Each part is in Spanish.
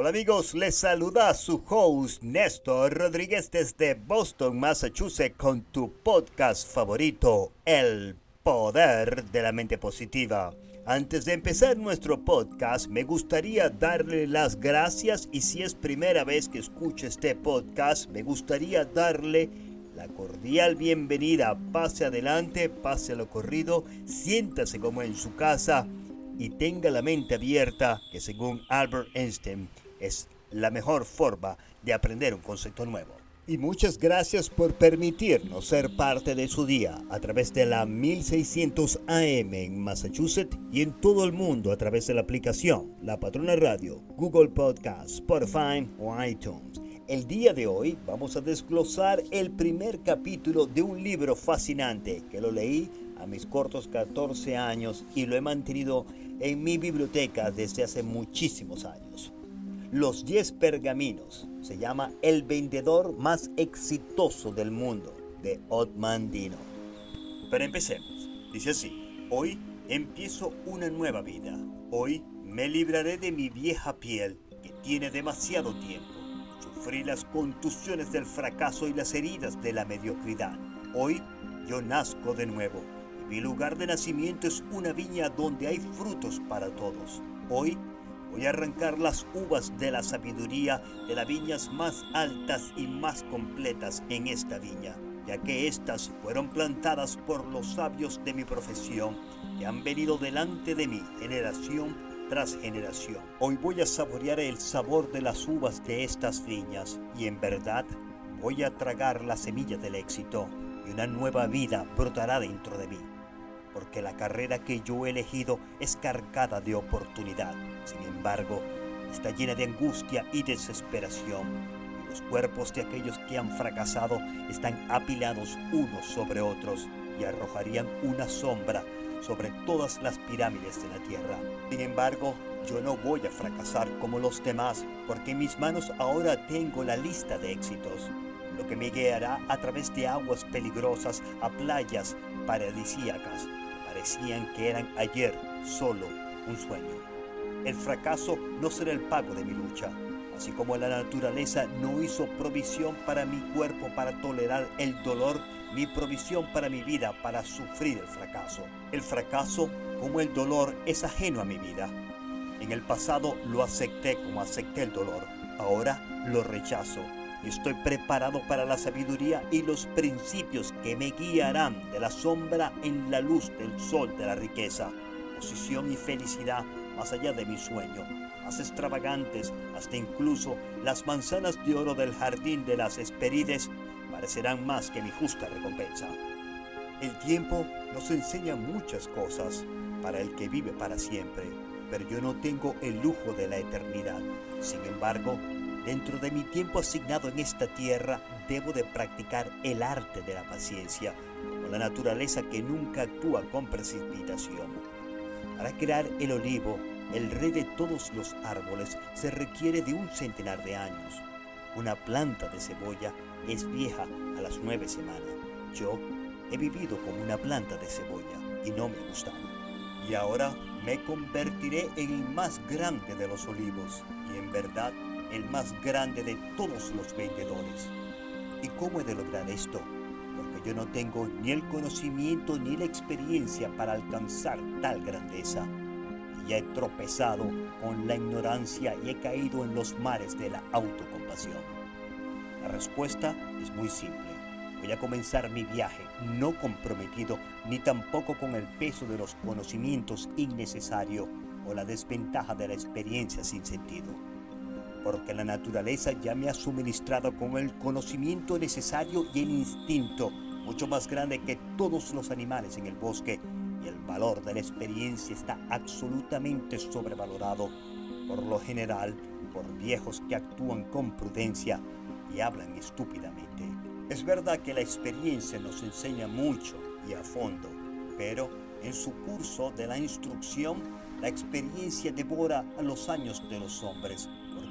Hola amigos, les saluda su host Néstor Rodríguez desde Boston, Massachusetts con tu podcast favorito, El Poder de la Mente Positiva. Antes de empezar nuestro podcast, me gustaría darle las gracias y si es primera vez que escucha este podcast, me gustaría darle la cordial bienvenida. Pase adelante, pase lo corrido, siéntase como en su casa y tenga la mente abierta, que según Albert Einstein es la mejor forma de aprender un concepto nuevo. Y muchas gracias por permitirnos ser parte de su día a través de la 1600 AM en Massachusetts y en todo el mundo a través de la aplicación La Patrona Radio, Google Podcast, Spotify o iTunes. El día de hoy vamos a desglosar el primer capítulo de un libro fascinante que lo leí a mis cortos 14 años y lo he mantenido en mi biblioteca desde hace muchísimos años. Los 10 pergaminos. Se llama El vendedor más exitoso del mundo, de Otman Dino. Pero empecemos. Dice así, hoy empiezo una nueva vida. Hoy me libraré de mi vieja piel que tiene demasiado tiempo. Sufrí las contusiones del fracaso y las heridas de la mediocridad. Hoy yo nazco de nuevo. Mi lugar de nacimiento es una viña donde hay frutos para todos. Hoy Voy a arrancar las uvas de la sabiduría de las viñas más altas y más completas en esta viña, ya que éstas fueron plantadas por los sabios de mi profesión, que han venido delante de mí generación tras generación. Hoy voy a saborear el sabor de las uvas de estas viñas y en verdad voy a tragar la semilla del éxito y una nueva vida brotará dentro de mí porque la carrera que yo he elegido es cargada de oportunidad. Sin embargo, está llena de angustia y desesperación. Y los cuerpos de aquellos que han fracasado están apilados unos sobre otros y arrojarían una sombra sobre todas las pirámides de la tierra. Sin embargo, yo no voy a fracasar como los demás, porque en mis manos ahora tengo la lista de éxitos, lo que me guiará a través de aguas peligrosas a playas paradisíacas parecían que eran ayer solo un sueño. El fracaso no será el pago de mi lucha, así como la naturaleza no hizo provisión para mi cuerpo para tolerar el dolor, ni provisión para mi vida para sufrir el fracaso. El fracaso, como el dolor, es ajeno a mi vida. En el pasado lo acepté como acepté el dolor, ahora lo rechazo Estoy preparado para la sabiduría y los principios que me guiarán de la sombra en la luz del sol de la riqueza, posición y felicidad más allá de mi sueño, más extravagantes, hasta incluso las manzanas de oro del jardín de las Esperides parecerán más que mi justa recompensa. El tiempo nos enseña muchas cosas para el que vive para siempre, pero yo no tengo el lujo de la eternidad. Sin embargo, Dentro de mi tiempo asignado en esta tierra, debo de practicar el arte de la paciencia, como la naturaleza que nunca actúa con precipitación. Para crear el olivo, el rey de todos los árboles, se requiere de un centenar de años. Una planta de cebolla es vieja a las nueve semanas. Yo he vivido como una planta de cebolla y no me ha gustado. Y ahora me convertiré en el más grande de los olivos y en verdad el más grande de todos los vendedores. ¿Y cómo he de lograr esto? Porque yo no tengo ni el conocimiento ni la experiencia para alcanzar tal grandeza. Y ya he tropezado con la ignorancia y he caído en los mares de la autocompasión. La respuesta es muy simple. Voy a comenzar mi viaje no comprometido ni tampoco con el peso de los conocimientos innecesario o la desventaja de la experiencia sin sentido porque la naturaleza ya me ha suministrado con el conocimiento necesario y el instinto mucho más grande que todos los animales en el bosque y el valor de la experiencia está absolutamente sobrevalorado por lo general por viejos que actúan con prudencia y hablan estúpidamente. Es verdad que la experiencia nos enseña mucho y a fondo, pero en su curso de la instrucción, la experiencia devora a los años de los hombres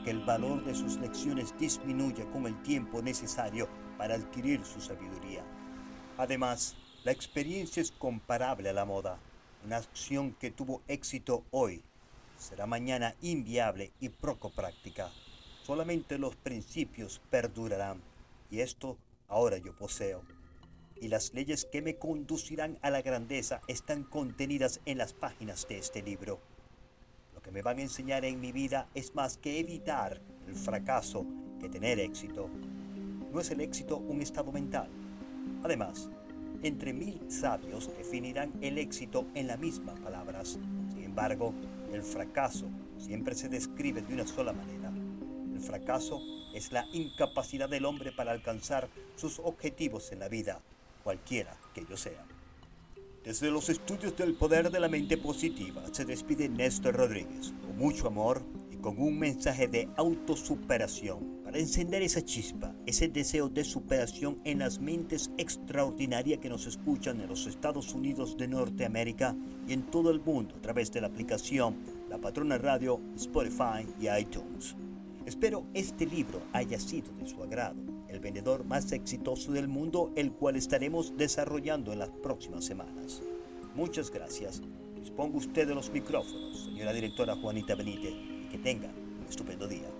porque el valor de sus lecciones disminuye con el tiempo necesario para adquirir su sabiduría. Además, la experiencia es comparable a la moda, una acción que tuvo éxito hoy será mañana inviable y poco práctica. Solamente los principios perdurarán, y esto ahora yo poseo. Y las leyes que me conducirán a la grandeza están contenidas en las páginas de este libro. Que me van a enseñar en mi vida es más que evitar el fracaso que tener éxito. No es el éxito un estado mental. Además, entre mil sabios definirán el éxito en las mismas palabras. Sin embargo, el fracaso siempre se describe de una sola manera. El fracaso es la incapacidad del hombre para alcanzar sus objetivos en la vida, cualquiera que ellos sean. Desde los estudios del poder de la mente positiva se despide Néstor Rodríguez, con mucho amor y con un mensaje de autosuperación para encender esa chispa, ese deseo de superación en las mentes extraordinarias que nos escuchan en los Estados Unidos de Norteamérica y en todo el mundo a través de la aplicación La Patrona Radio, Spotify y iTunes. Espero este libro haya sido de su agrado, el vendedor más exitoso del mundo, el cual estaremos desarrollando en las próximas semanas. Muchas gracias. Disponga usted de los micrófonos, señora directora Juanita Benítez, y que tenga un estupendo día.